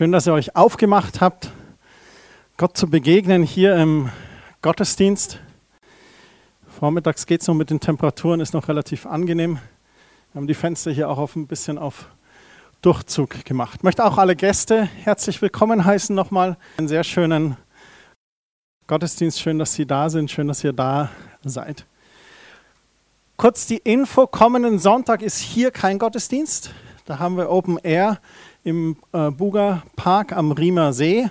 Schön, dass ihr euch aufgemacht habt, Gott zu begegnen hier im Gottesdienst. Vormittags geht es noch mit den Temperaturen, ist noch relativ angenehm. Wir haben die Fenster hier auch auf ein bisschen auf Durchzug gemacht. Ich möchte auch alle Gäste herzlich willkommen heißen nochmal. Einen sehr schönen Gottesdienst. Schön, dass Sie da sind. Schön, dass ihr da seid. Kurz die Info: Kommenden Sonntag ist hier kein Gottesdienst. Da haben wir Open Air im äh, Buga Park am Riemer See.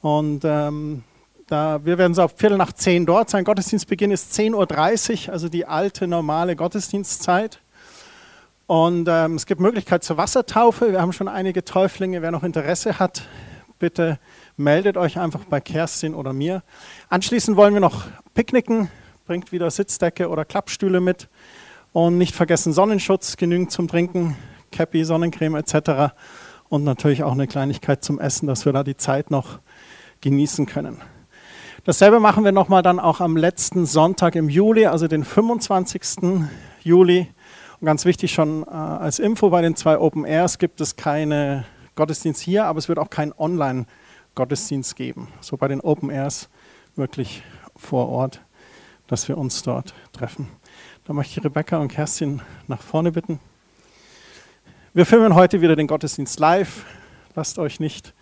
Und ähm, da, wir werden so ab Viertel nach zehn dort sein. Gottesdienstbeginn ist 10.30 Uhr, also die alte normale Gottesdienstzeit. Und ähm, es gibt Möglichkeit zur Wassertaufe. Wir haben schon einige Täuflinge. Wer noch Interesse hat, bitte meldet euch einfach bei Kerstin oder mir. Anschließend wollen wir noch picknicken. Bringt wieder Sitzdecke oder Klappstühle mit. Und nicht vergessen Sonnenschutz, genügend zum Trinken, Cappy, Sonnencreme etc. Und natürlich auch eine Kleinigkeit zum Essen, dass wir da die Zeit noch genießen können. Dasselbe machen wir nochmal dann auch am letzten Sonntag im Juli, also den 25. Juli. Und ganz wichtig schon äh, als Info, bei den zwei Open Airs gibt es keine Gottesdienst hier, aber es wird auch keinen Online-Gottesdienst geben. So bei den Open Airs wirklich vor Ort, dass wir uns dort treffen. Da möchte ich Rebecca und Kerstin nach vorne bitten. Wir filmen heute wieder den Gottesdienst live. Lasst euch nicht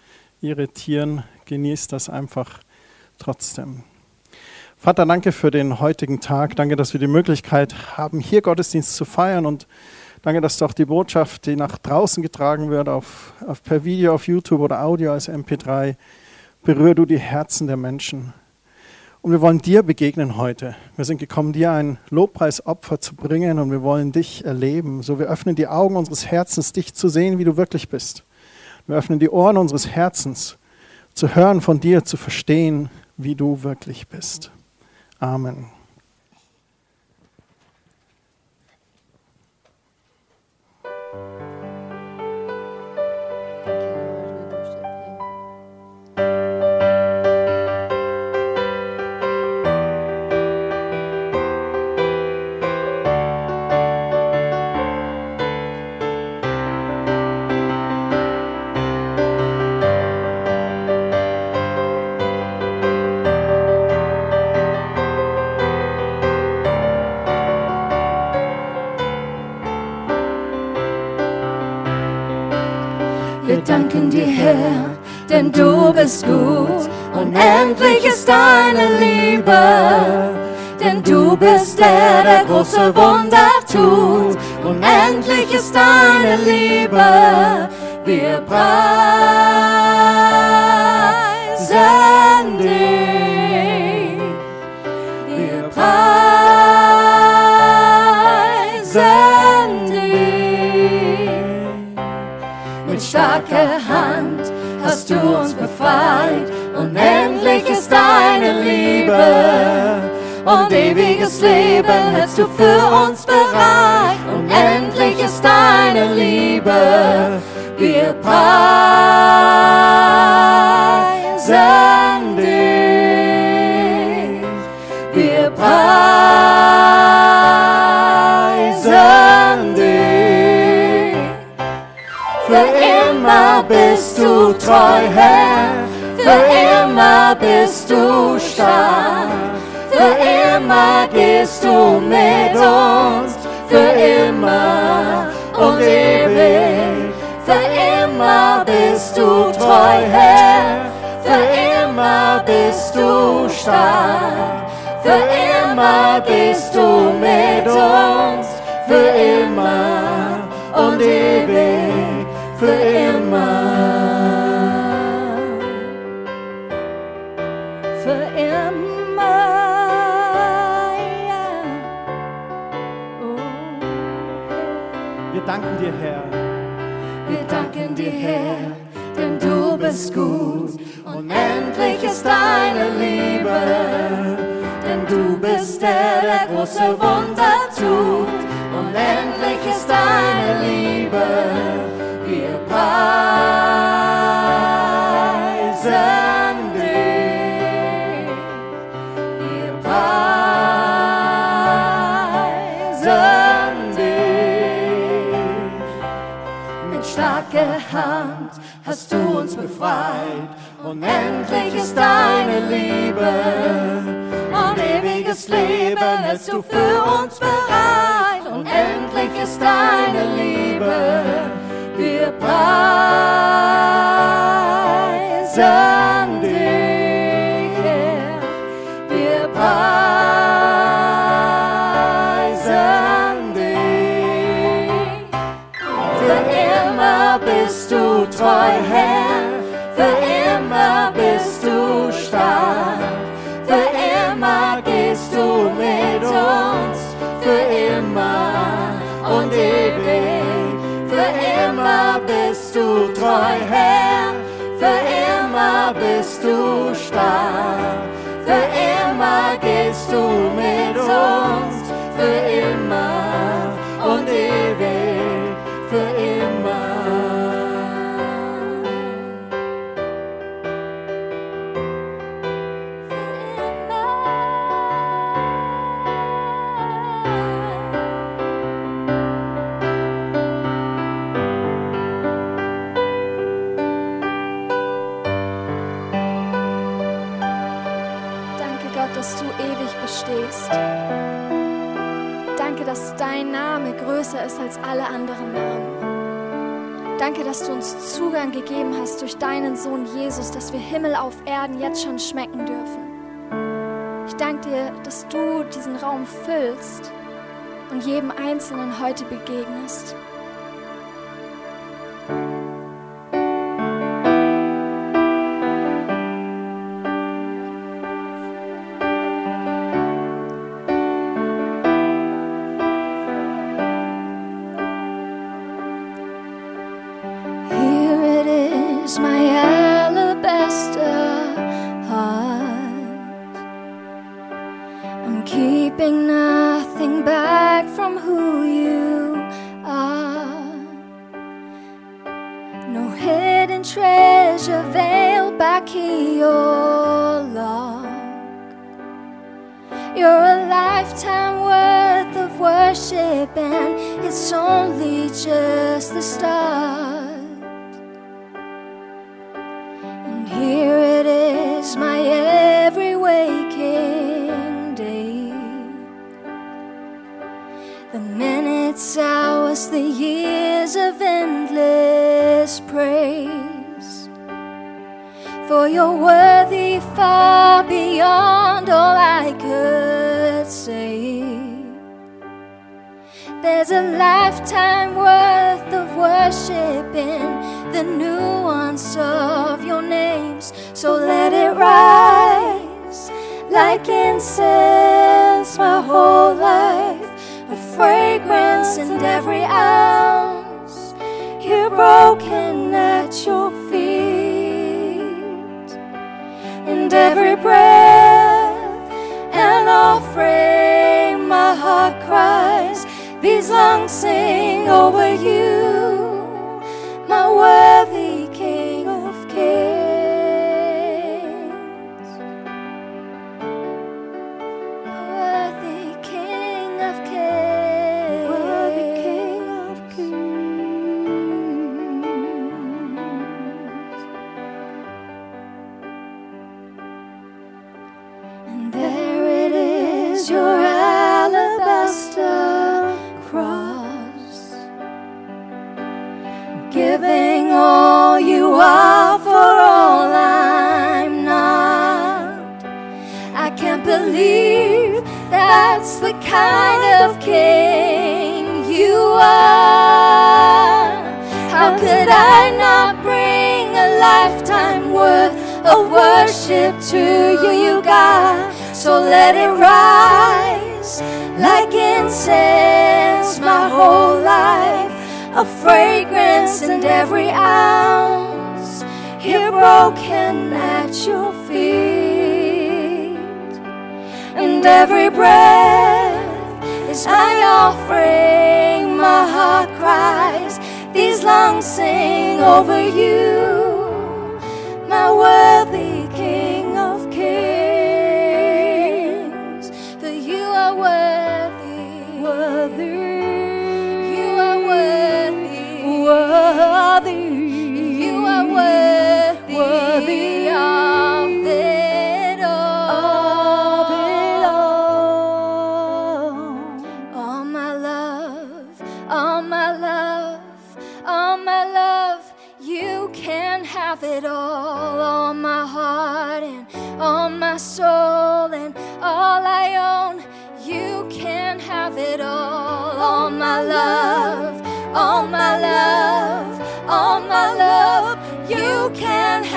irritieren, genießt das einfach trotzdem. Vater, danke für den heutigen Tag. Danke, dass wir die Möglichkeit haben, hier Gottesdienst zu feiern. Und danke, dass du auch die Botschaft, die nach draußen getragen wird, auf, auf per Video, auf YouTube oder Audio als MP3, berühr du die Herzen der Menschen. Und wir wollen dir begegnen heute. Wir sind gekommen, dir ein Lobpreisopfer zu bringen und wir wollen dich erleben. So, wir öffnen die Augen unseres Herzens, dich zu sehen, wie du wirklich bist. Wir öffnen die Ohren unseres Herzens, zu hören von dir, zu verstehen, wie du wirklich bist. Amen. Danken dir, Herr, denn du bist gut. Unendlich ist deine Liebe, denn du bist der, der große Wunder tut. Unendlich ist deine Liebe, wir preisen dich. Mit starker Hand hast du uns befreit. Unendlich ist deine Liebe. Und ewiges Leben hältst du für uns bereit. Unendlich ist deine Liebe. Wir preisen Für immer bist du treu, Herr. Für immer bist du stark. Für immer gehst du mit uns. Für immer und ewig. Für immer bist du treu, Herr. Für immer bist du stark. Für immer gehst du mit uns. Für immer und ewig. Für immer. Für immer. Ja. Oh. Wir danken dir, Herr. Wir danken dir, Herr, denn du bist gut. Unendlich ist deine Liebe, denn du bist der, der große Wunder tut. Unendlich ist deine Liebe, hast du uns befreit. Unendlich ist deine Liebe. Und ewiges Leben hältst du für uns bereit. Unendlich ist deine Liebe. Wir preisen dich, Herr. Wir preisen dich. Für immer bist du treu, Herr. Treu, Herr. Für immer bist du stark. Für immer gehst du mit uns. Für immer dass du uns Zugang gegeben hast durch deinen Sohn Jesus, dass wir Himmel auf Erden jetzt schon schmecken dürfen. Ich danke dir, dass du diesen Raum füllst und jedem Einzelnen heute begegnest. Keeping nothing back from who you are. No hidden treasure veiled back here your lock. You're a lifetime worth of worship, and it's only just the start. And here minutes, hours, the years of endless praise. For you're worthy far beyond all I could say. There's a lifetime worth of worship in the nuance of your names. So let it rise like incense my whole life, a fragrance in every ounce. Here broken at your feet, and every breath an offering. My heart cries, these lungs sing over you,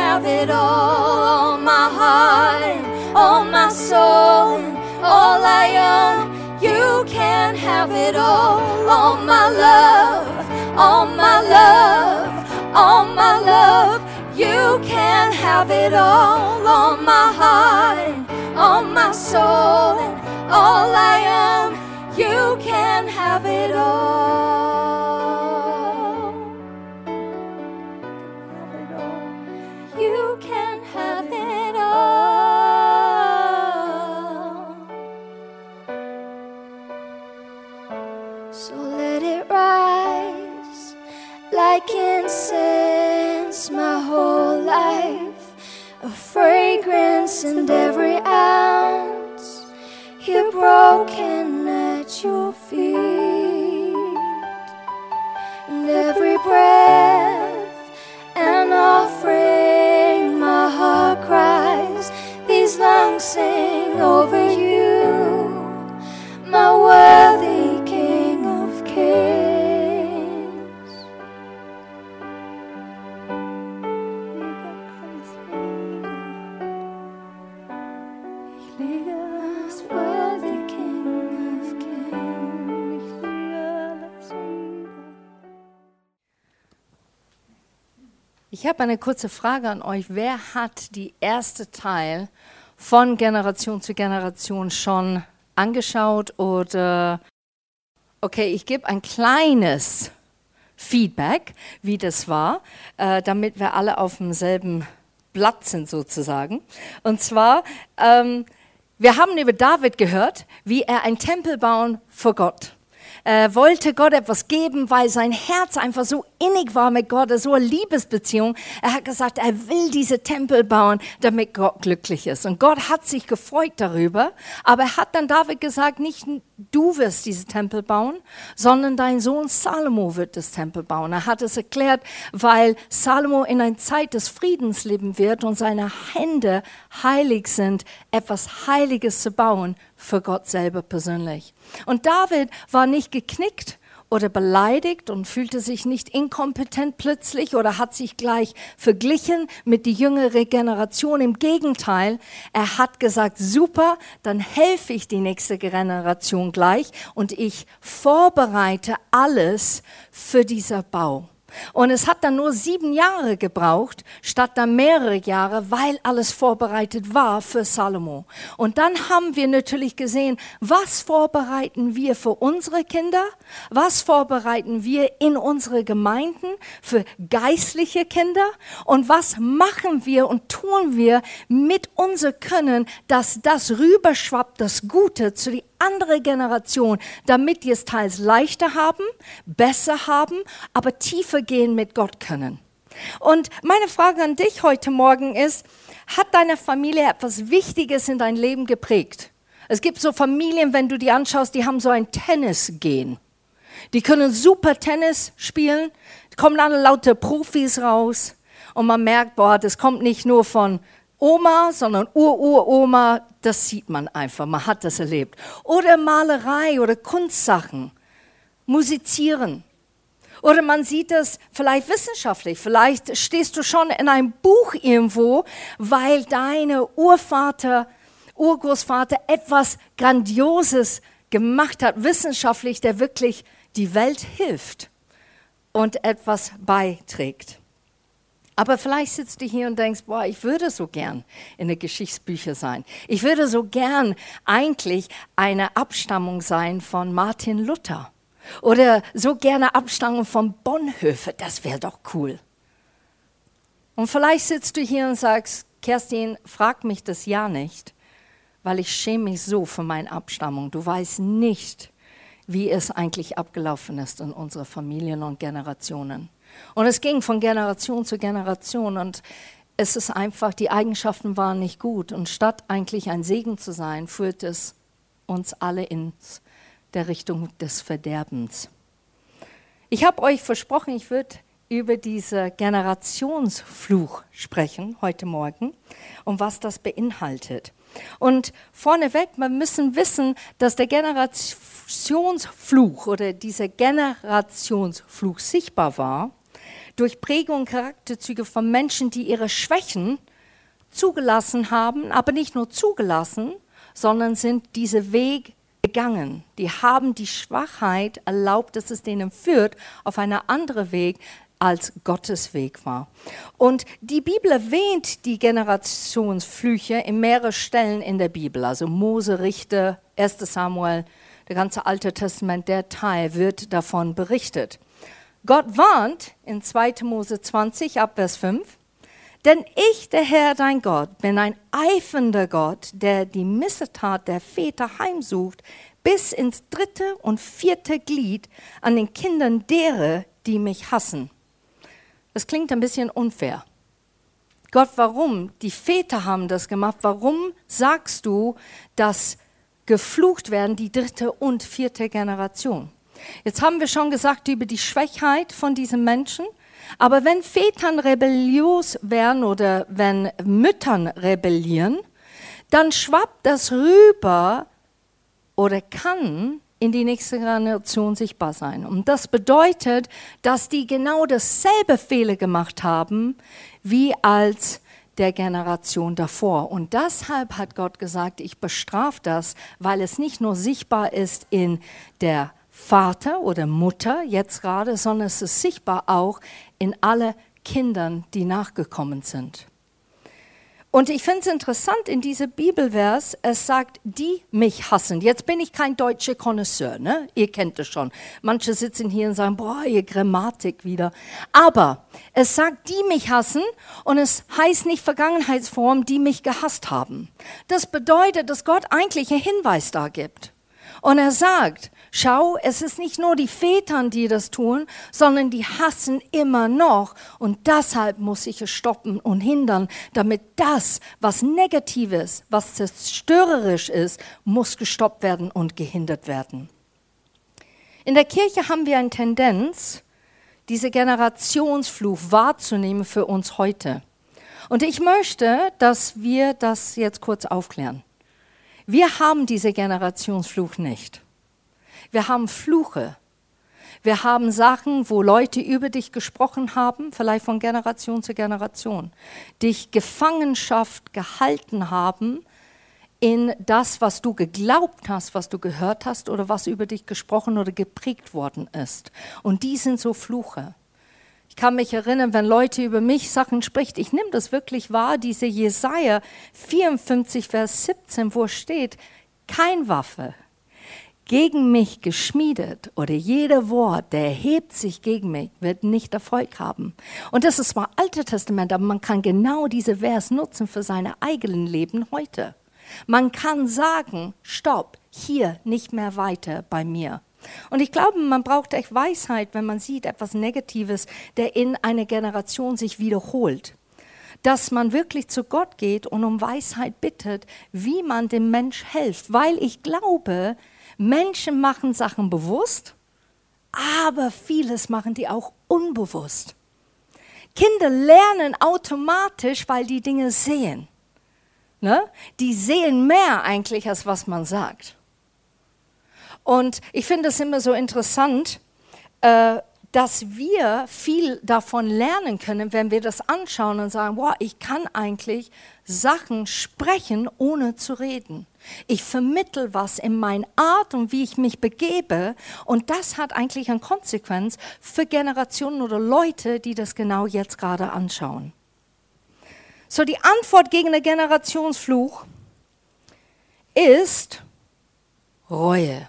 have it all. All my heart all my soul all I own. You can have it all, all my love, all my love, all my love. You can have it all, all my heart, all my soul, all I am. You can have it all. Like incense my whole life, a fragrance in every ounce, here broken at your feet, habe eine kurze Frage an euch. Wer hat die erste Teil von Generation zu Generation schon angeschaut oder okay, ich gebe ein kleines Feedback, wie das war, äh, damit wir alle auf demselben Blatt sind sozusagen. Und zwar, ähm, wir haben über David gehört, wie er ein Tempel bauen vor Gott äh, wollte Gott etwas geben, weil sein Herz einfach so innig war mit Gott, so eine Liebesbeziehung. Er hat gesagt, er will diese Tempel bauen, damit Gott glücklich ist. Und Gott hat sich gefreut darüber, aber er hat dann David gesagt, nicht du wirst diese Tempel bauen, sondern dein Sohn Salomo wird das Tempel bauen. Er hat es erklärt, weil Salomo in einer Zeit des Friedens leben wird und seine Hände heilig sind, etwas Heiliges zu bauen für Gott selber persönlich. Und David war nicht geknickt oder beleidigt und fühlte sich nicht inkompetent plötzlich oder hat sich gleich verglichen mit die jüngere Generation. Im Gegenteil, er hat gesagt, super, dann helfe ich die nächste Generation gleich und ich vorbereite alles für dieser Bau. Und es hat dann nur sieben Jahre gebraucht, statt dann mehrere Jahre, weil alles vorbereitet war für Salomo. Und dann haben wir natürlich gesehen, was vorbereiten wir für unsere Kinder? Was vorbereiten wir in unsere Gemeinden für geistliche Kinder? Und was machen wir und tun wir mit unser Können, dass das rüberschwappt, das Gute zu die andere Generation, damit die es teils leichter haben, besser haben, aber tiefer gehen mit Gott können. Und meine Frage an dich heute Morgen ist, hat deine Familie etwas Wichtiges in dein Leben geprägt? Es gibt so Familien, wenn du die anschaust, die haben so ein Tennis-Gen. Die können super Tennis spielen, kommen alle lauter Profis raus und man merkt, boah, das kommt nicht nur von Oma, sondern Ur-Ur-Oma, das sieht man einfach, man hat das erlebt. Oder Malerei oder Kunstsachen, Musizieren. Oder man sieht das vielleicht wissenschaftlich. Vielleicht stehst du schon in einem Buch irgendwo, weil deine Urvater, Urgroßvater etwas Grandioses gemacht hat, wissenschaftlich, der wirklich die Welt hilft und etwas beiträgt. Aber vielleicht sitzt du hier und denkst, boah, ich würde so gern in den Geschichtsbüchern sein. Ich würde so gern eigentlich eine Abstammung sein von Martin Luther. Oder so gerne Abstammung von Bonhoeffer. Das wäre doch cool. Und vielleicht sitzt du hier und sagst, Kerstin, frag mich das ja nicht, weil ich schäme mich so für meine Abstammung. Du weißt nicht, wie es eigentlich abgelaufen ist in unseren Familien und Generationen. Und es ging von Generation zu Generation und es ist einfach, die Eigenschaften waren nicht gut. Und statt eigentlich ein Segen zu sein, führt es uns alle in der Richtung des Verderbens. Ich habe euch versprochen, ich würde über diesen Generationsfluch sprechen heute Morgen und was das beinhaltet. Und vorneweg, wir müssen wissen, dass der Generationsfluch oder dieser Generationsfluch sichtbar war durch Prägung und Charakterzüge von Menschen, die ihre Schwächen zugelassen haben, aber nicht nur zugelassen, sondern sind diese Weg gegangen. Die haben die Schwachheit erlaubt, dass es denen führt auf einen anderen Weg, als Gottes Weg war. Und die Bibel erwähnt die Generationsflüche in mehreren Stellen in der Bibel, also Mose, Richter, 1 Samuel, der ganze Alte Testament, der Teil wird davon berichtet. Gott warnt in 2. Mose 20 ab Vers 5, denn ich, der Herr, dein Gott, bin ein eifender Gott, der die Missetat der Väter heimsucht, bis ins dritte und vierte Glied an den Kindern derer, die mich hassen. Das klingt ein bisschen unfair. Gott, warum? Die Väter haben das gemacht. Warum sagst du, dass geflucht werden die dritte und vierte Generation? Jetzt haben wir schon gesagt über die Schwächheit von diesen Menschen. Aber wenn Vätern rebellios werden oder wenn Müttern rebellieren, dann schwappt das rüber oder kann in die nächste Generation sichtbar sein. Und das bedeutet, dass die genau dasselbe Fehler gemacht haben wie als der Generation davor. Und deshalb hat Gott gesagt, ich bestrafe das, weil es nicht nur sichtbar ist in der Vater oder Mutter jetzt gerade, sondern es ist sichtbar auch in alle Kindern, die nachgekommen sind. Und ich finde es interessant in diesem Bibelvers, es sagt, die mich hassen. Jetzt bin ich kein deutscher Konnoisseur, ne? ihr kennt es schon. Manche sitzen hier und sagen, boah, ihr Grammatik wieder. Aber es sagt, die mich hassen und es heißt nicht Vergangenheitsform, die mich gehasst haben. Das bedeutet, dass Gott eigentlich einen Hinweis da gibt. Und er sagt, Schau, es ist nicht nur die Väter, die das tun, sondern die hassen immer noch. Und deshalb muss ich es stoppen und hindern, damit das, was Negatives, was zerstörerisch ist, muss gestoppt werden und gehindert werden. In der Kirche haben wir eine Tendenz, diese Generationsfluch wahrzunehmen für uns heute. Und ich möchte, dass wir das jetzt kurz aufklären. Wir haben diese Generationsfluch nicht. Wir haben Fluche. Wir haben Sachen, wo Leute über dich gesprochen haben, vielleicht von Generation zu Generation, dich Gefangenschaft gehalten haben in das, was du geglaubt hast, was du gehört hast oder was über dich gesprochen oder geprägt worden ist. Und die sind so Fluche. Kann mich erinnern, wenn Leute über mich Sachen spricht, ich nehme das wirklich wahr, diese Jesaja 54, Vers 17, wo steht, kein Waffe, gegen mich geschmiedet oder jeder Wort, der erhebt sich gegen mich, wird nicht Erfolg haben. Und das ist zwar Alte Testament, aber man kann genau diese Vers nutzen für seine eigenen Leben heute. Man kann sagen, stopp, hier nicht mehr weiter bei mir. Und ich glaube, man braucht echt Weisheit, wenn man sieht etwas Negatives, der in einer Generation sich wiederholt. Dass man wirklich zu Gott geht und um Weisheit bittet, wie man dem Mensch hilft. Weil ich glaube, Menschen machen Sachen bewusst, aber vieles machen die auch unbewusst. Kinder lernen automatisch, weil die Dinge sehen. Ne? Die sehen mehr eigentlich, als was man sagt. Und ich finde es immer so interessant, äh, dass wir viel davon lernen können, wenn wir das anschauen und sagen, wow, ich kann eigentlich Sachen sprechen, ohne zu reden. Ich vermittel was in meine Art und wie ich mich begebe und das hat eigentlich eine Konsequenz für Generationen oder Leute, die das genau jetzt gerade anschauen. So die Antwort gegen den Generationsfluch ist Reue.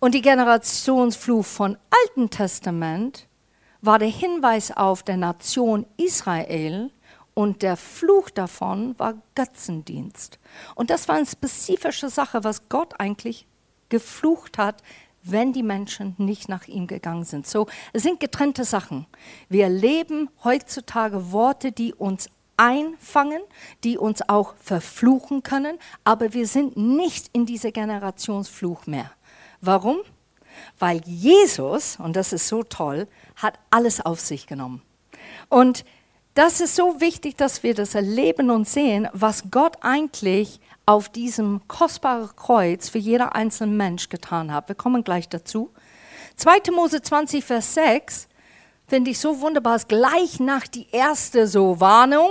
Und die Generationsfluch von Alten Testament war der Hinweis auf der Nation Israel und der Fluch davon war Götzendienst. Und das war eine spezifische Sache, was Gott eigentlich geflucht hat wenn die Menschen nicht nach ihm gegangen sind. So, es sind getrennte Sachen. Wir erleben heutzutage Worte, die uns einfangen, die uns auch verfluchen können, aber wir sind nicht in dieser Generationsfluch mehr. Warum? Weil Jesus, und das ist so toll, hat alles auf sich genommen. Und das ist so wichtig, dass wir das erleben und sehen, was Gott eigentlich auf diesem kostbaren Kreuz für jeder einzelne Mensch getan hat. Wir kommen gleich dazu. 2. Mose 20, Vers 6 finde ich so wunderbar, ist gleich nach die erste so Warnung,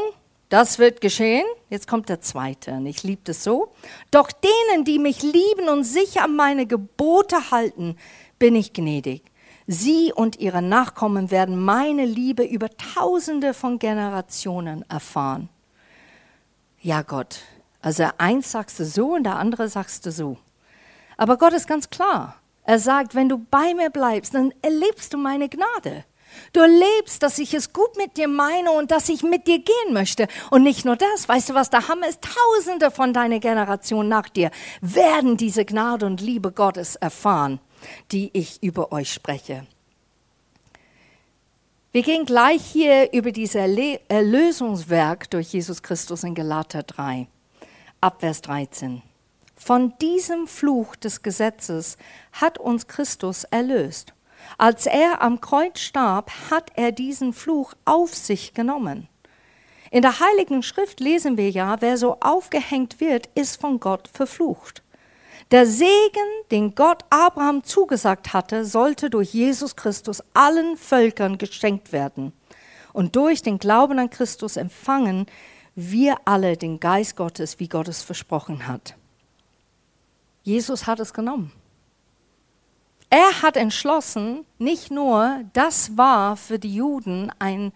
das wird geschehen. Jetzt kommt der zweite und ich liebe das so. Doch denen, die mich lieben und sich an meine Gebote halten, bin ich gnädig. Sie und ihre Nachkommen werden meine Liebe über tausende von Generationen erfahren. Ja, Gott. Also eins sagst du so und der andere sagst du so. Aber Gott ist ganz klar. Er sagt, wenn du bei mir bleibst, dann erlebst du meine Gnade. Du erlebst, dass ich es gut mit dir meine und dass ich mit dir gehen möchte. Und nicht nur das, weißt du, was der Hammer ist? Tausende von deiner Generation nach dir werden diese Gnade und Liebe Gottes erfahren die ich über euch spreche. Wir gehen gleich hier über dieses Erlösungswerk durch Jesus Christus in Galater 3, Abvers 13. Von diesem Fluch des Gesetzes hat uns Christus erlöst. Als er am Kreuz starb, hat er diesen Fluch auf sich genommen. In der Heiligen Schrift lesen wir ja, wer so aufgehängt wird, ist von Gott verflucht. Der Segen, den Gott Abraham zugesagt hatte, sollte durch Jesus Christus allen Völkern geschenkt werden. Und durch den Glauben an Christus empfangen wir alle den Geist Gottes, wie Gott es versprochen hat. Jesus hat es genommen. Er hat entschlossen, nicht nur, das war für die Juden ein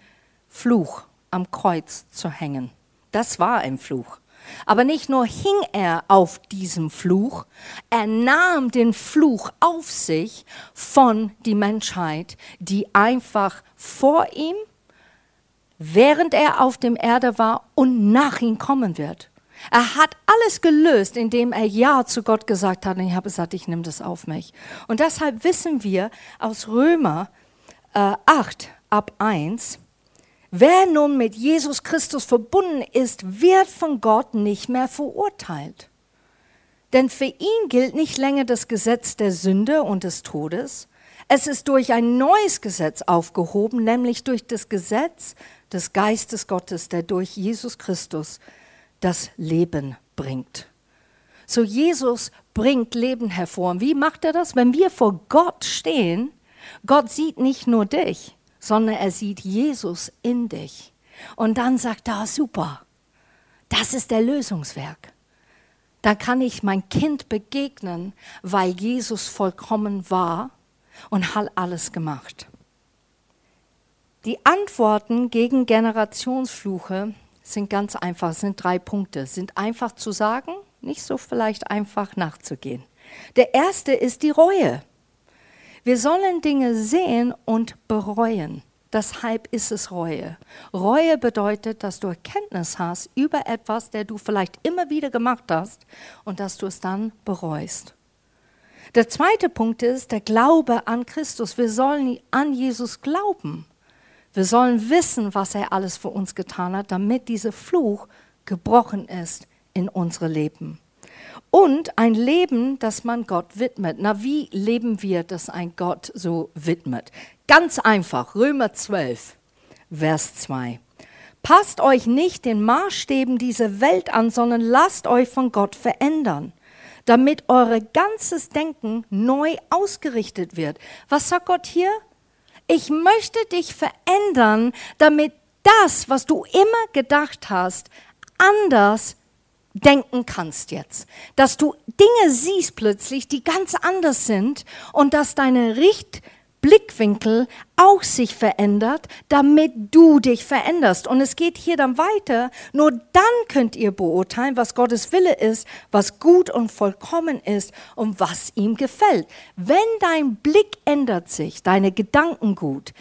Fluch am Kreuz zu hängen. Das war ein Fluch. Aber nicht nur hing er auf diesem Fluch, er nahm den Fluch auf sich von die Menschheit, die einfach vor ihm, während er auf dem Erde war und nach ihm kommen wird. Er hat alles gelöst, indem er Ja zu Gott gesagt hat. Und ich habe gesagt, ich nehme das auf mich. Und deshalb wissen wir aus Römer äh, 8 ab 1, Wer nun mit Jesus Christus verbunden ist, wird von Gott nicht mehr verurteilt. Denn für ihn gilt nicht länger das Gesetz der Sünde und des Todes. Es ist durch ein neues Gesetz aufgehoben, nämlich durch das Gesetz des Geistes Gottes, der durch Jesus Christus das Leben bringt. So Jesus bringt Leben hervor. Und wie macht er das? Wenn wir vor Gott stehen, Gott sieht nicht nur dich, sondern er sieht Jesus in dich. Und dann sagt er, ah, super, das ist der Lösungswerk. Da kann ich mein Kind begegnen, weil Jesus vollkommen war und hat alles gemacht. Die Antworten gegen Generationsfluche sind ganz einfach, sind drei Punkte, sind einfach zu sagen, nicht so vielleicht einfach nachzugehen. Der erste ist die Reue. Wir sollen Dinge sehen und bereuen. Deshalb ist es Reue. Reue bedeutet, dass du Erkenntnis hast über etwas, der du vielleicht immer wieder gemacht hast und dass du es dann bereust. Der zweite Punkt ist der Glaube an Christus. Wir sollen an Jesus glauben. Wir sollen wissen, was er alles für uns getan hat, damit dieser Fluch gebrochen ist in unsere Leben und ein Leben, das man Gott widmet. Na, wie leben wir, das ein Gott so widmet? Ganz einfach, Römer 12, Vers 2. Passt euch nicht den Maßstäben dieser Welt an, sondern lasst euch von Gott verändern, damit euer ganzes Denken neu ausgerichtet wird. Was sagt Gott hier? Ich möchte dich verändern, damit das, was du immer gedacht hast, anders denken kannst jetzt. Dass du Dinge siehst plötzlich, die ganz anders sind und dass deine Richtblickwinkel auch sich verändert, damit du dich veränderst. Und es geht hier dann weiter. Nur dann könnt ihr beurteilen, was Gottes Wille ist, was gut und vollkommen ist und was ihm gefällt. Wenn dein Blick ändert sich, deine Gedanken gut,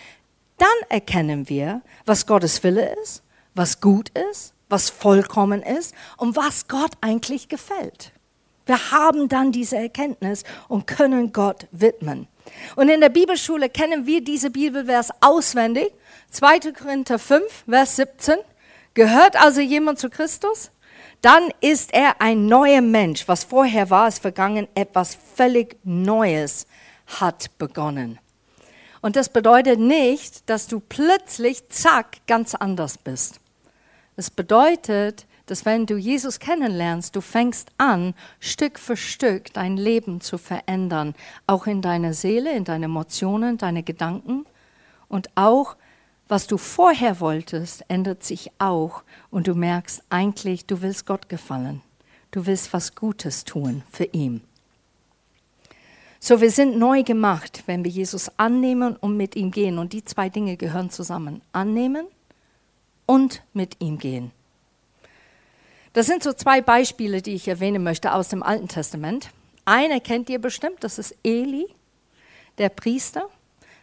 dann erkennen wir, was Gottes Wille ist, was gut ist was vollkommen ist und was Gott eigentlich gefällt. Wir haben dann diese Erkenntnis und können Gott widmen. Und in der Bibelschule kennen wir diese Bibelvers auswendig. 2. Korinther 5, Vers 17. Gehört also jemand zu Christus? Dann ist er ein neuer Mensch. Was vorher war, ist vergangen. Etwas völlig Neues hat begonnen. Und das bedeutet nicht, dass du plötzlich, zack, ganz anders bist. Es bedeutet, dass wenn du Jesus kennenlernst, du fängst an, Stück für Stück dein Leben zu verändern, auch in deiner Seele, in deine Emotionen, deine Gedanken und auch was du vorher wolltest, ändert sich auch und du merkst eigentlich, du willst Gott gefallen. Du willst was Gutes tun für ihn. So, wir sind neu gemacht, wenn wir Jesus annehmen und mit ihm gehen. Und die zwei Dinge gehören zusammen. Annehmen und mit ihm gehen. Das sind so zwei Beispiele, die ich erwähnen möchte aus dem Alten Testament. Eine kennt ihr bestimmt, das ist Eli, der Priester.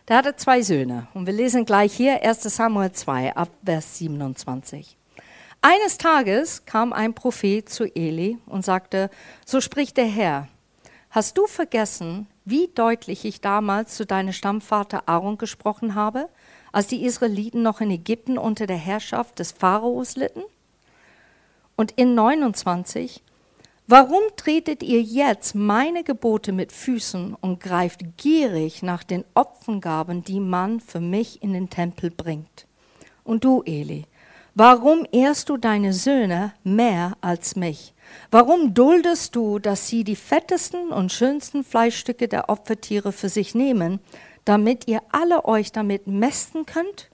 Der hatte zwei Söhne. Und wir lesen gleich hier 1 Samuel 2 ab Vers 27. Eines Tages kam ein Prophet zu Eli und sagte, so spricht der Herr, hast du vergessen, wie deutlich ich damals zu deinem Stammvater Aaron gesprochen habe, als die Israeliten noch in Ägypten unter der Herrschaft des Pharaos litten? Und in 29, Warum tretet ihr jetzt meine Gebote mit Füßen und greift gierig nach den Opfengaben, die man für mich in den Tempel bringt? Und du, Eli, warum ehrst du deine Söhne mehr als mich? Warum duldest du, dass sie die fettesten und schönsten Fleischstücke der Opfertiere für sich nehmen, damit ihr alle euch damit mästen könnt?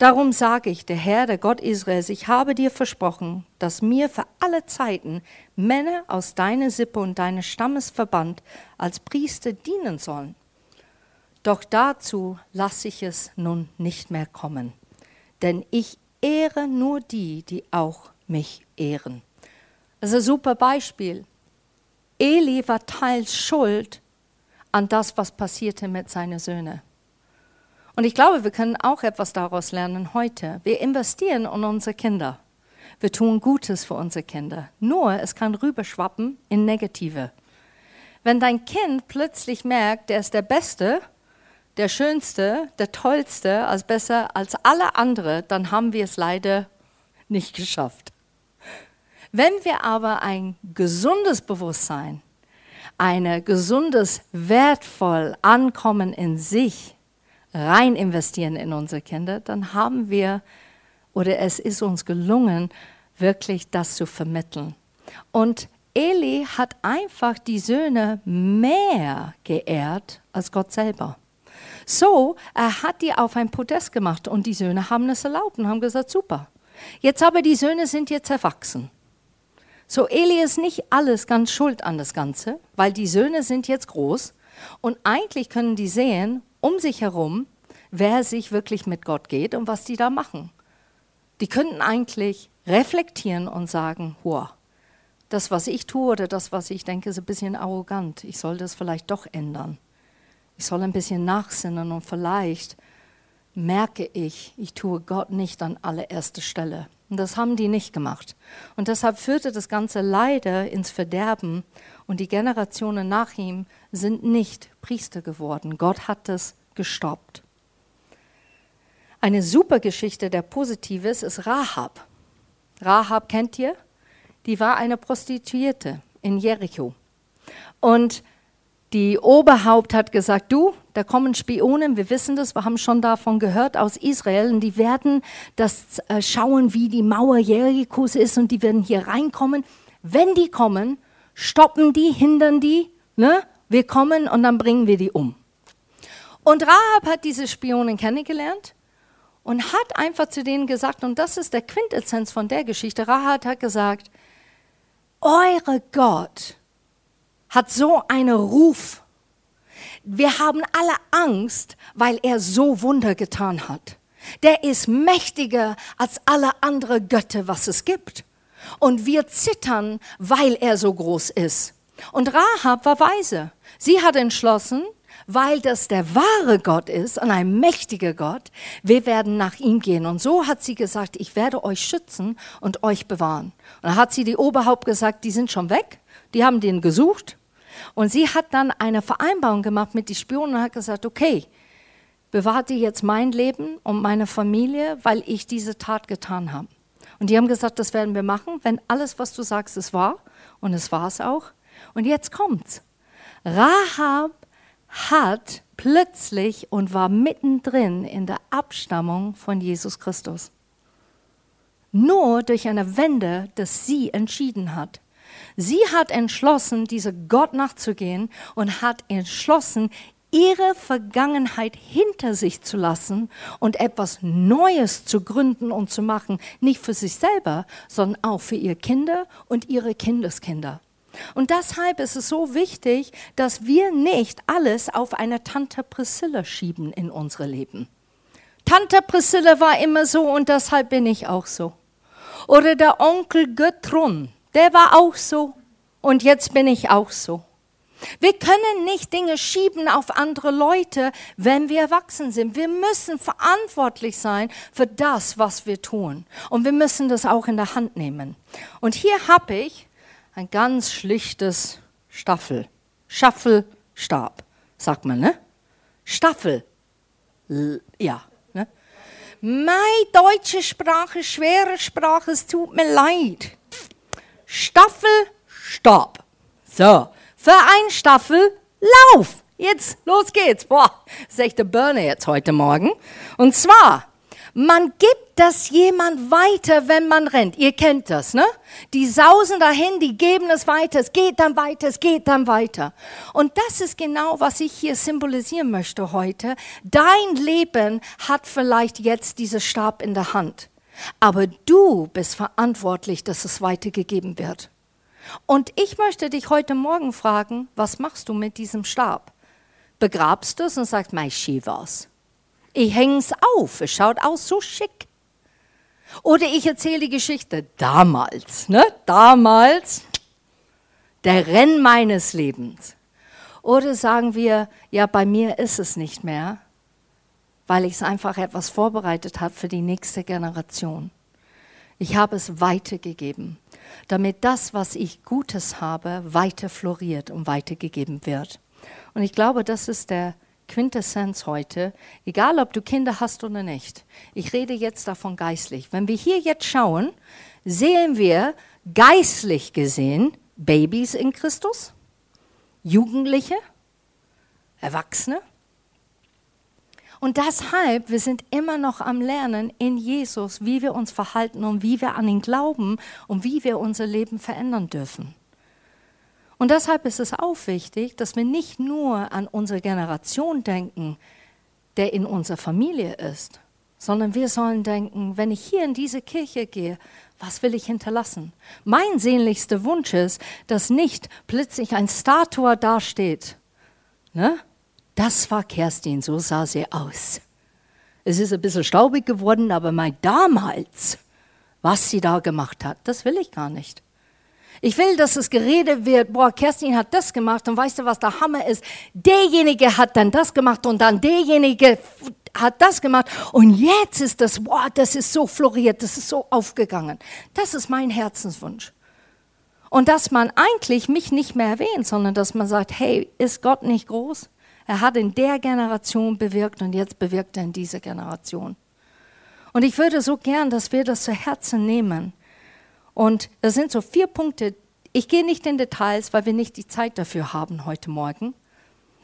Darum sage ich, der Herr, der Gott Israels, ich habe dir versprochen, dass mir für alle Zeiten Männer aus deiner Sippe und deines Stammesverband als Priester dienen sollen. Doch dazu lasse ich es nun nicht mehr kommen, denn ich ehre nur die, die auch mich ehren. Das ist ein super Beispiel. Eli war teils schuld an das, was passierte mit seinen Söhnen. Und ich glaube, wir können auch etwas daraus lernen heute. Wir investieren in unsere Kinder. Wir tun Gutes für unsere Kinder. Nur es kann rüberschwappen in Negative. Wenn dein Kind plötzlich merkt, der ist der Beste, der Schönste, der Tollste, als besser als alle anderen, dann haben wir es leider nicht geschafft. Wenn wir aber ein gesundes Bewusstsein, ein gesundes, wertvoll Ankommen in sich rein investieren in unsere Kinder, dann haben wir oder es ist uns gelungen, wirklich das zu vermitteln. Und Eli hat einfach die Söhne mehr geehrt als Gott selber. So, er hat die auf ein Podest gemacht und die Söhne haben es erlaubt und haben gesagt, super. Jetzt aber die Söhne sind jetzt erwachsen. So, Eli ist nicht alles ganz schuld an das Ganze, weil die Söhne sind jetzt groß und eigentlich können die sehen, um sich herum, wer sich wirklich mit Gott geht und was die da machen. Die könnten eigentlich reflektieren und sagen, wow, das, was ich tue oder das, was ich denke, ist ein bisschen arrogant. Ich soll das vielleicht doch ändern. Ich soll ein bisschen nachsinnen und vielleicht merke ich, ich tue Gott nicht an allererster Stelle. Und das haben die nicht gemacht. Und deshalb führte das Ganze leider ins Verderben und die Generationen nach ihm sind nicht Priester geworden. Gott hat es gestoppt. Eine super Geschichte, der positiv ist, ist Rahab. Rahab kennt ihr? Die war eine Prostituierte in Jericho. Und die Oberhaupt hat gesagt, du, da kommen Spionen, wir wissen das, wir haben schon davon gehört aus Israel und die werden das äh, schauen, wie die Mauer Jerichos ist und die werden hier reinkommen. Wenn die kommen, stoppen die, hindern die, ne? wir kommen und dann bringen wir die um. Und Rahab hat diese Spionen kennengelernt und hat einfach zu denen gesagt, und das ist der Quintessenz von der Geschichte, Rahab hat gesagt, eure Gott hat so einen Ruf. Wir haben alle Angst, weil er so Wunder getan hat. Der ist mächtiger als alle anderen Götter, was es gibt. Und wir zittern, weil er so groß ist. Und Rahab war weise. Sie hat entschlossen, weil das der wahre Gott ist und ein mächtiger Gott, wir werden nach ihm gehen. Und so hat sie gesagt, ich werde euch schützen und euch bewahren. Und dann hat sie die Oberhaupt gesagt, die sind schon weg, die haben den gesucht. Und sie hat dann eine Vereinbarung gemacht mit den Spionen und hat gesagt, okay, bewahrt ihr jetzt mein Leben und meine Familie, weil ich diese Tat getan habe. Und die haben gesagt, das werden wir machen, wenn alles, was du sagst, ist wahr. Und es war es auch. Und jetzt kommt's. Rahab hat plötzlich und war mittendrin in der Abstammung von Jesus Christus. Nur durch eine Wende, dass sie entschieden hat. Sie hat entschlossen, dieser Gott nachzugehen und hat entschlossen, ihre Vergangenheit hinter sich zu lassen und etwas Neues zu gründen und zu machen, nicht für sich selber, sondern auch für ihre Kinder und ihre Kindeskinder. Und deshalb ist es so wichtig, dass wir nicht alles auf eine Tante Priscilla schieben in unsere Leben. Tante Priscilla war immer so und deshalb bin ich auch so. Oder der Onkel Götrun, der war auch so und jetzt bin ich auch so. Wir können nicht Dinge schieben auf andere Leute, wenn wir erwachsen sind. Wir müssen verantwortlich sein für das, was wir tun. Und wir müssen das auch in der Hand nehmen. Und hier habe ich ein ganz schlichtes Staffel. Schaffelstab, sagt man, ne? Staffel. L ja. Ne? Meine deutsche Sprache, schwere Sprache, es tut mir leid. Staffelstab. So, für ein Staffel Lauf. Jetzt, los geht's. Boah, das ist echt der Burner jetzt heute Morgen. Und zwar, man gibt das jemand weiter, wenn man rennt. Ihr kennt das, ne? Die sausen dahin, die geben es weiter, es geht dann weiter, es geht dann weiter. Und das ist genau, was ich hier symbolisieren möchte heute. Dein Leben hat vielleicht jetzt diesen Stab in der Hand. Aber du bist verantwortlich, dass es weitergegeben wird. Und ich möchte dich heute Morgen fragen, was machst du mit diesem Stab? Begrabst du es und sagst, mein was? Ich hänge es auf, es schaut aus so schick. Oder ich erzähle die Geschichte damals, ne? Damals, der Renn meines Lebens. Oder sagen wir, ja, bei mir ist es nicht mehr, weil ich es einfach etwas vorbereitet habe für die nächste Generation. Ich habe es weitergegeben damit das, was ich Gutes habe, weiter floriert und weitergegeben wird. Und ich glaube, das ist der Quintessenz heute, egal ob du Kinder hast oder nicht. Ich rede jetzt davon geistlich. Wenn wir hier jetzt schauen, sehen wir geistlich gesehen Babys in Christus, Jugendliche, Erwachsene, und deshalb, wir sind immer noch am Lernen in Jesus, wie wir uns verhalten und wie wir an ihn glauben und wie wir unser Leben verändern dürfen. Und deshalb ist es auch wichtig, dass wir nicht nur an unsere Generation denken, der in unserer Familie ist, sondern wir sollen denken, wenn ich hier in diese Kirche gehe, was will ich hinterlassen? Mein sehnlichster Wunsch ist, dass nicht plötzlich ein Statue dasteht, ne? Das war Kerstin, so sah sie aus. Es ist ein bisschen staubig geworden, aber mein damals, was sie da gemacht hat, das will ich gar nicht. Ich will, dass es geredet wird, boah, Kerstin hat das gemacht und weißt du, was der Hammer ist? Derjenige hat dann das gemacht und dann derjenige hat das gemacht und jetzt ist das, boah, das ist so floriert, das ist so aufgegangen. Das ist mein Herzenswunsch. Und dass man eigentlich mich nicht mehr erwähnt, sondern dass man sagt, hey, ist Gott nicht groß? Er hat in der Generation bewirkt und jetzt bewirkt er in dieser Generation. Und ich würde so gern, dass wir das zu Herzen nehmen. Und das sind so vier Punkte. Ich gehe nicht in Details, weil wir nicht die Zeit dafür haben heute Morgen.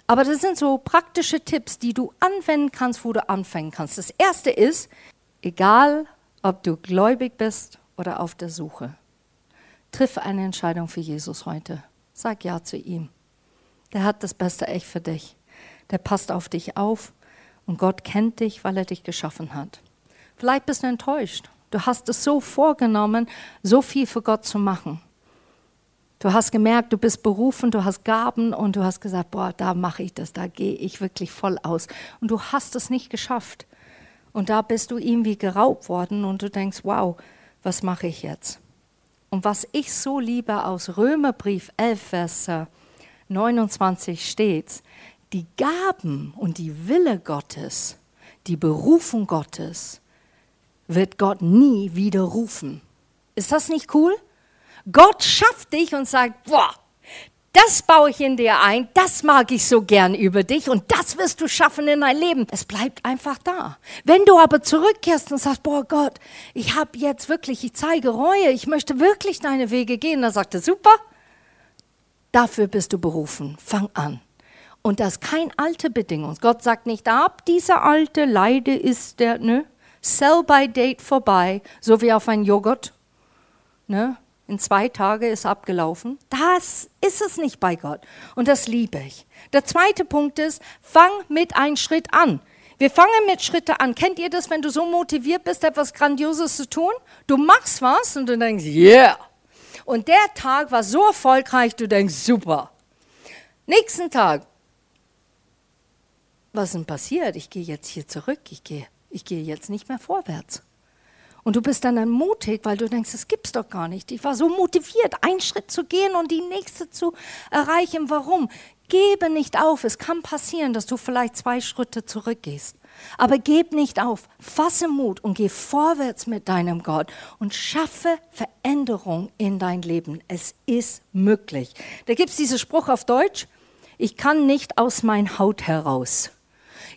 Aber das sind so praktische Tipps, die du anwenden kannst, wo du anfangen kannst. Das erste ist, egal ob du gläubig bist oder auf der Suche, triff eine Entscheidung für Jesus heute. Sag Ja zu ihm. Der hat das Beste echt für dich der passt auf dich auf und Gott kennt dich, weil er dich geschaffen hat. Vielleicht bist du enttäuscht. Du hast es so vorgenommen, so viel für Gott zu machen. Du hast gemerkt, du bist berufen, du hast Gaben und du hast gesagt, boah, da mache ich das, da gehe ich wirklich voll aus. Und du hast es nicht geschafft. Und da bist du irgendwie geraubt worden und du denkst, wow, was mache ich jetzt? Und was ich so liebe aus Römerbrief 11, Vers 29 steht, die Gaben und die Wille Gottes, die Berufung Gottes, wird Gott nie widerrufen. Ist das nicht cool? Gott schafft dich und sagt, boah, das baue ich in dir ein, das mag ich so gern über dich und das wirst du schaffen in dein Leben. Es bleibt einfach da. Wenn du aber zurückkehrst und sagst, boah Gott, ich habe jetzt wirklich, ich zeige Reue, ich möchte wirklich deine Wege gehen, dann sagt er, super, dafür bist du berufen, fang an. Und das ist keine alte Bedingung. Gott sagt nicht, ab dieser alte Leide ist der, ne? Sell by date vorbei, so wie auf ein Joghurt. Ne? In zwei Tagen ist abgelaufen. Das ist es nicht bei Gott. Und das liebe ich. Der zweite Punkt ist, fang mit einem Schritt an. Wir fangen mit Schritte an. Kennt ihr das, wenn du so motiviert bist, etwas Grandioses zu tun? Du machst was und du denkst, yeah. Und der Tag war so erfolgreich, du denkst, super. Nächsten Tag, was ist denn passiert? Ich gehe jetzt hier zurück. Ich gehe, ich gehe jetzt nicht mehr vorwärts. Und du bist dann ermutigt, weil du denkst, das gibt's doch gar nicht. Ich war so motiviert, einen Schritt zu gehen und die nächste zu erreichen. Warum? Gebe nicht auf. Es kann passieren, dass du vielleicht zwei Schritte zurückgehst. Aber gib nicht auf. Fasse Mut und geh vorwärts mit deinem Gott und schaffe Veränderung in dein Leben. Es ist möglich. Da gibt es diesen Spruch auf Deutsch. Ich kann nicht aus mein Haut heraus.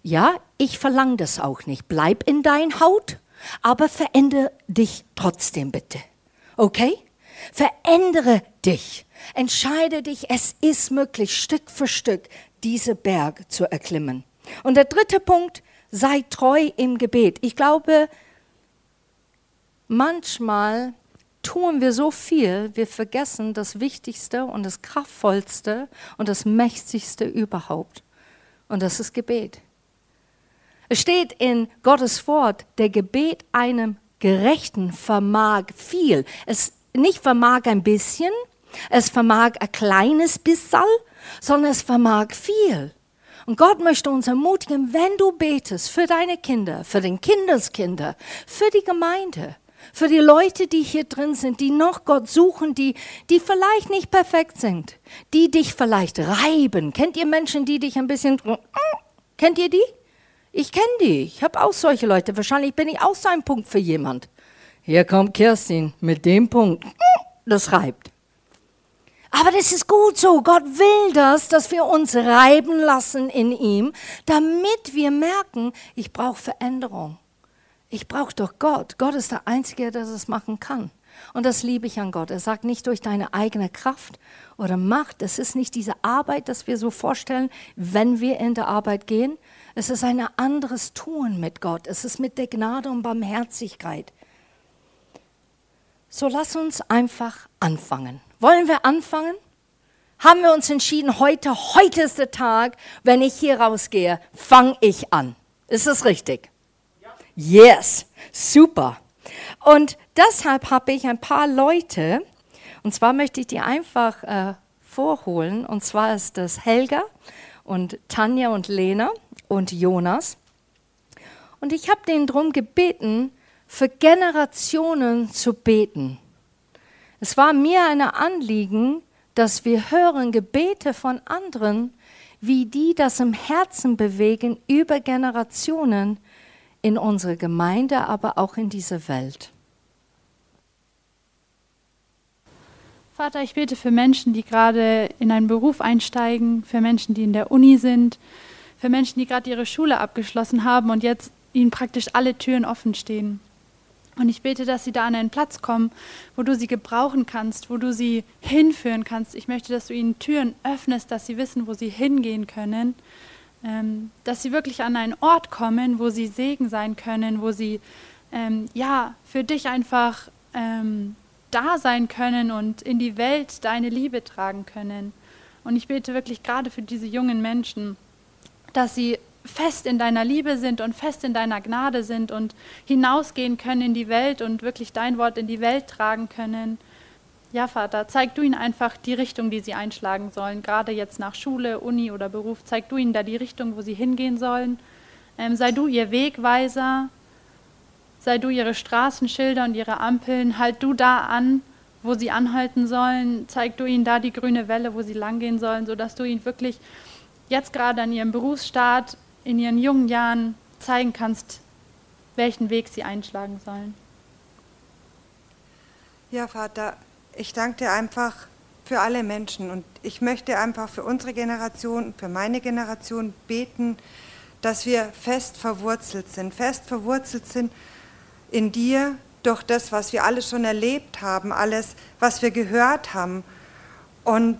Ja, ich verlange das auch nicht. Bleib in dein Haut aber verändere dich trotzdem bitte. Okay? Verändere dich. Entscheide dich, es ist möglich, Stück für Stück diese Berg zu erklimmen. Und der dritte Punkt, sei treu im Gebet. Ich glaube, manchmal tun wir so viel, wir vergessen das Wichtigste und das Kraftvollste und das Mächtigste überhaupt. Und das ist Gebet. Es steht in Gottes Wort, der Gebet einem Gerechten vermag viel. Es nicht vermag ein bisschen, es vermag ein kleines Bissal, sondern es vermag viel. Und Gott möchte uns ermutigen, wenn du betest für deine Kinder, für den Kindeskinder, für die Gemeinde, für die Leute, die hier drin sind, die noch Gott suchen, die, die vielleicht nicht perfekt sind, die dich vielleicht reiben. Kennt ihr Menschen, die dich ein bisschen, kennt ihr die? Ich kenne die. Ich habe auch solche Leute. Wahrscheinlich bin ich auch so ein Punkt für jemand. Hier kommt Kerstin mit dem Punkt. Das reibt. Aber das ist gut so. Gott will das, dass wir uns reiben lassen in ihm, damit wir merken, ich brauche Veränderung. Ich brauche doch Gott. Gott ist der Einzige, der das machen kann. Und das liebe ich an Gott. Er sagt nicht durch deine eigene Kraft oder Macht. Es ist nicht diese Arbeit, das wir so vorstellen, wenn wir in der Arbeit gehen, es ist ein anderes Tun mit Gott. Es ist mit der Gnade und Barmherzigkeit. So lass uns einfach anfangen. Wollen wir anfangen? Haben wir uns entschieden, heute, heute ist der Tag, wenn ich hier rausgehe, fange ich an. Ist das richtig? Ja. Yes, super. Und deshalb habe ich ein paar Leute, und zwar möchte ich die einfach äh, vorholen, und zwar ist das Helga und Tanja und Lena und Jonas. Und ich habe denen darum gebeten, für Generationen zu beten. Es war mir ein Anliegen, dass wir hören Gebete von anderen, wie die das im Herzen bewegen über Generationen in unsere Gemeinde, aber auch in dieser Welt. Vater, ich bete für Menschen, die gerade in einen Beruf einsteigen, für Menschen, die in der Uni sind, für Menschen, die gerade ihre Schule abgeschlossen haben und jetzt ihnen praktisch alle Türen offen stehen. Und ich bete, dass sie da an einen Platz kommen, wo du sie gebrauchen kannst, wo du sie hinführen kannst. Ich möchte, dass du ihnen Türen öffnest, dass sie wissen, wo sie hingehen können, ähm, dass sie wirklich an einen Ort kommen, wo sie Segen sein können, wo sie ähm, ja für dich einfach ähm, da sein können und in die Welt deine Liebe tragen können. Und ich bete wirklich gerade für diese jungen Menschen, dass sie fest in deiner Liebe sind und fest in deiner Gnade sind und hinausgehen können in die Welt und wirklich dein Wort in die Welt tragen können. Ja, Vater, zeig du ihnen einfach die Richtung, die sie einschlagen sollen, gerade jetzt nach Schule, Uni oder Beruf. Zeig du ihnen da die Richtung, wo sie hingehen sollen. Ähm, sei du ihr Wegweiser, sei du ihre Straßenschilder und ihre Ampeln. Halt du da an, wo sie anhalten sollen. Zeig du ihnen da die grüne Welle, wo sie langgehen sollen, sodass du ihnen wirklich jetzt gerade an ihrem Berufsstart, in ihren jungen Jahren zeigen kannst, welchen Weg sie einschlagen sollen. Ja, Vater, ich danke dir einfach für alle Menschen und ich möchte einfach für unsere Generation, für meine Generation beten, dass wir fest verwurzelt sind, fest verwurzelt sind in dir durch das, was wir alles schon erlebt haben, alles, was wir gehört haben und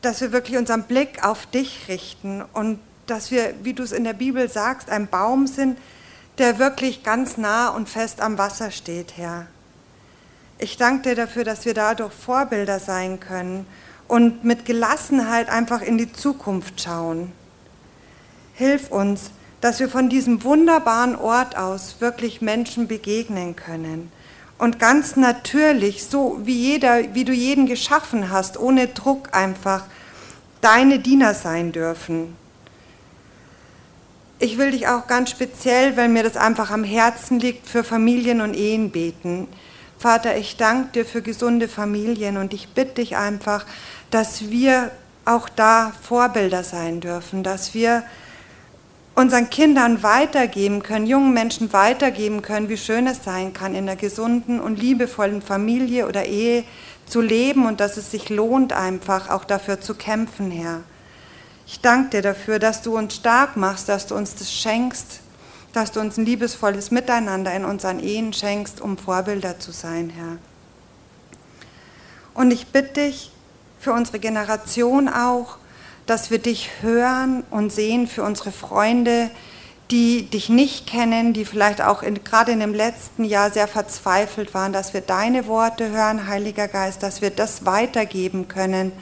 dass wir wirklich unseren Blick auf dich richten und dass wir, wie du es in der Bibel sagst, ein Baum sind, der wirklich ganz nah und fest am Wasser steht, Herr. Ich danke dir dafür, dass wir dadurch Vorbilder sein können und mit Gelassenheit einfach in die Zukunft schauen. Hilf uns, dass wir von diesem wunderbaren Ort aus wirklich Menschen begegnen können und ganz natürlich, so wie jeder, wie du jeden geschaffen hast, ohne Druck einfach deine Diener sein dürfen. Ich will dich auch ganz speziell, weil mir das einfach am Herzen liegt, für Familien und Ehen beten. Vater, ich danke dir für gesunde Familien und ich bitte dich einfach, dass wir auch da Vorbilder sein dürfen, dass wir unseren Kindern weitergeben können, jungen Menschen weitergeben können, wie schön es sein kann, in einer gesunden und liebevollen Familie oder Ehe zu leben und dass es sich lohnt, einfach auch dafür zu kämpfen, Herr. Ich danke dir dafür, dass du uns stark machst, dass du uns das schenkst, dass du uns ein liebesvolles Miteinander in unseren Ehen schenkst, um Vorbilder zu sein, Herr. Und ich bitte dich für unsere Generation auch, dass wir dich hören und sehen für unsere Freunde, die dich nicht kennen, die vielleicht auch in, gerade in dem letzten Jahr sehr verzweifelt waren, dass wir deine Worte hören, Heiliger Geist, dass wir das weitergeben können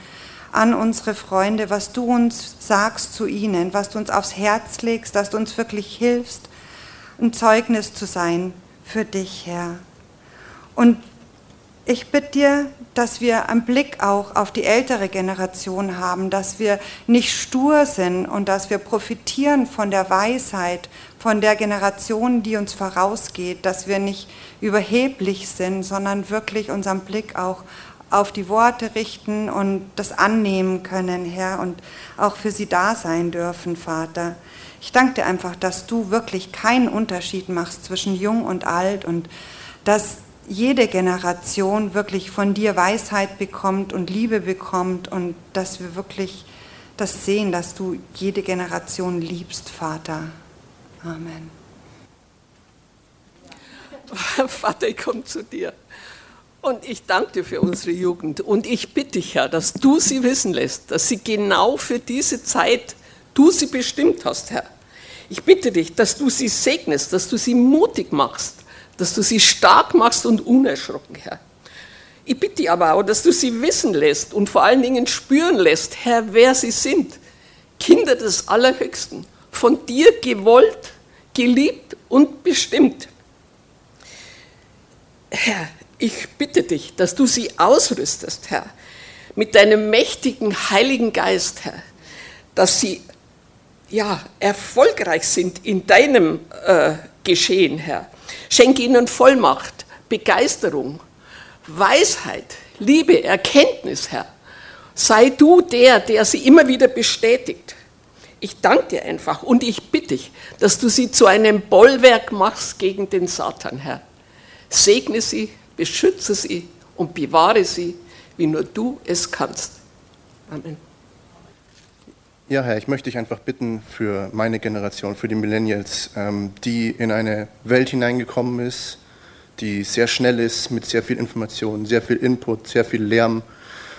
an unsere Freunde, was du uns sagst zu ihnen, was du uns aufs Herz legst, dass du uns wirklich hilfst, ein Zeugnis zu sein für dich, Herr. Und ich bitte dir, dass wir einen Blick auch auf die ältere Generation haben, dass wir nicht stur sind und dass wir profitieren von der Weisheit, von der Generation, die uns vorausgeht, dass wir nicht überheblich sind, sondern wirklich unseren Blick auch auf die Worte richten und das annehmen können, Herr, und auch für sie da sein dürfen, Vater. Ich danke dir einfach, dass du wirklich keinen Unterschied machst zwischen jung und alt und dass jede Generation wirklich von dir Weisheit bekommt und Liebe bekommt und dass wir wirklich das sehen, dass du jede Generation liebst, Vater. Amen. Vater, ich komme zu dir. Und ich danke dir für unsere Jugend. Und ich bitte dich, Herr, dass du sie wissen lässt, dass sie genau für diese Zeit, du sie bestimmt hast, Herr. Ich bitte dich, dass du sie segnest, dass du sie mutig machst, dass du sie stark machst und unerschrocken, Herr. Ich bitte dich aber auch, dass du sie wissen lässt und vor allen Dingen spüren lässt, Herr, wer sie sind. Kinder des Allerhöchsten, von dir gewollt, geliebt und bestimmt. Herr, ich bitte dich, dass du sie ausrüstest, Herr, mit deinem mächtigen Heiligen Geist, Herr, dass sie ja, erfolgreich sind in deinem äh, Geschehen, Herr. Schenke ihnen Vollmacht, Begeisterung, Weisheit, Liebe, Erkenntnis, Herr. Sei du der, der sie immer wieder bestätigt. Ich danke dir einfach und ich bitte dich, dass du sie zu einem Bollwerk machst gegen den Satan, Herr. Segne sie, beschütze sie und bewahre sie, wie nur du es kannst. Amen. Ja, Herr, ich möchte dich einfach bitten für meine Generation, für die Millennials, ähm, die in eine Welt hineingekommen ist, die sehr schnell ist, mit sehr viel Information, sehr viel Input, sehr viel Lärm.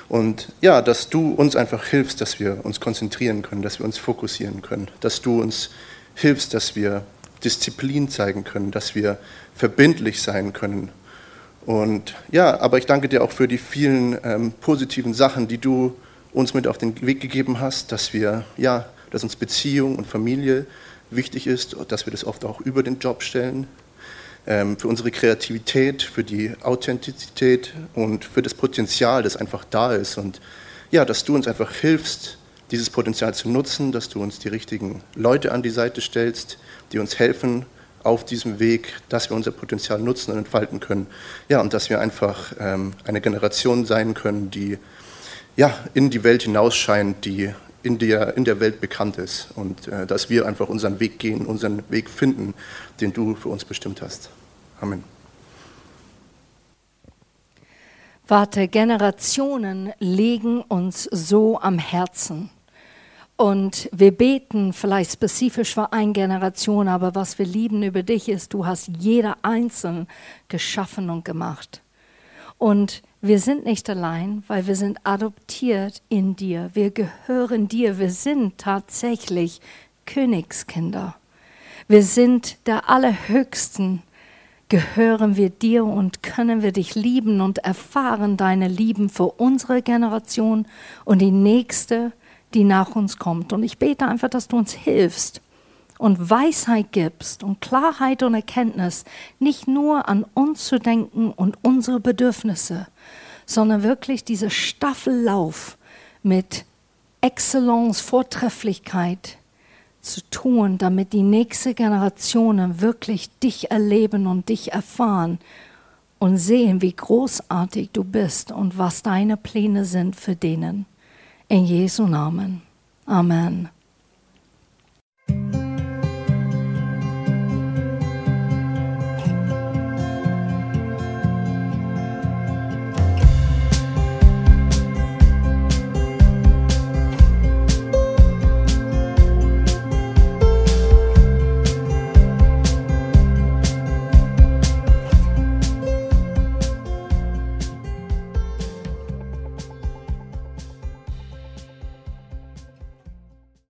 Und ja, dass du uns einfach hilfst, dass wir uns konzentrieren können, dass wir uns fokussieren können, dass du uns hilfst, dass wir Disziplin zeigen können, dass wir verbindlich sein können. Und ja, aber ich danke dir auch für die vielen ähm, positiven Sachen, die du uns mit auf den Weg gegeben hast, dass wir, ja, dass uns Beziehung und Familie wichtig ist, dass wir das oft auch über den Job stellen, ähm, für unsere Kreativität, für die Authentizität und für das Potenzial, das einfach da ist und ja, dass du uns einfach hilfst, dieses Potenzial zu nutzen, dass du uns die richtigen Leute an die Seite stellst, die uns helfen auf diesem Weg, dass wir unser Potenzial nutzen und entfalten können. Ja, und dass wir einfach ähm, eine Generation sein können, die ja, in die Welt hinausscheint, die in der, in der Welt bekannt ist und äh, dass wir einfach unseren Weg gehen, unseren Weg finden, den du für uns bestimmt hast. Amen. Warte, Generationen legen uns so am Herzen. Und wir beten vielleicht spezifisch für eine Generation, aber was wir lieben über dich ist, du hast jeder einzeln geschaffen und gemacht. Und wir sind nicht allein, weil wir sind adoptiert in dir. Wir gehören dir. Wir sind tatsächlich Königskinder. Wir sind der Allerhöchsten. Gehören wir dir und können wir dich lieben und erfahren deine Lieben für unsere Generation und die nächste die nach uns kommt. Und ich bete einfach, dass du uns hilfst und Weisheit gibst und Klarheit und Erkenntnis, nicht nur an uns zu denken und unsere Bedürfnisse, sondern wirklich diese Staffellauf mit Excellence, Vortrefflichkeit zu tun, damit die nächste Generationen wirklich dich erleben und dich erfahren und sehen, wie großartig du bist und was deine Pläne sind für denen. In Jesu Namen. Amen.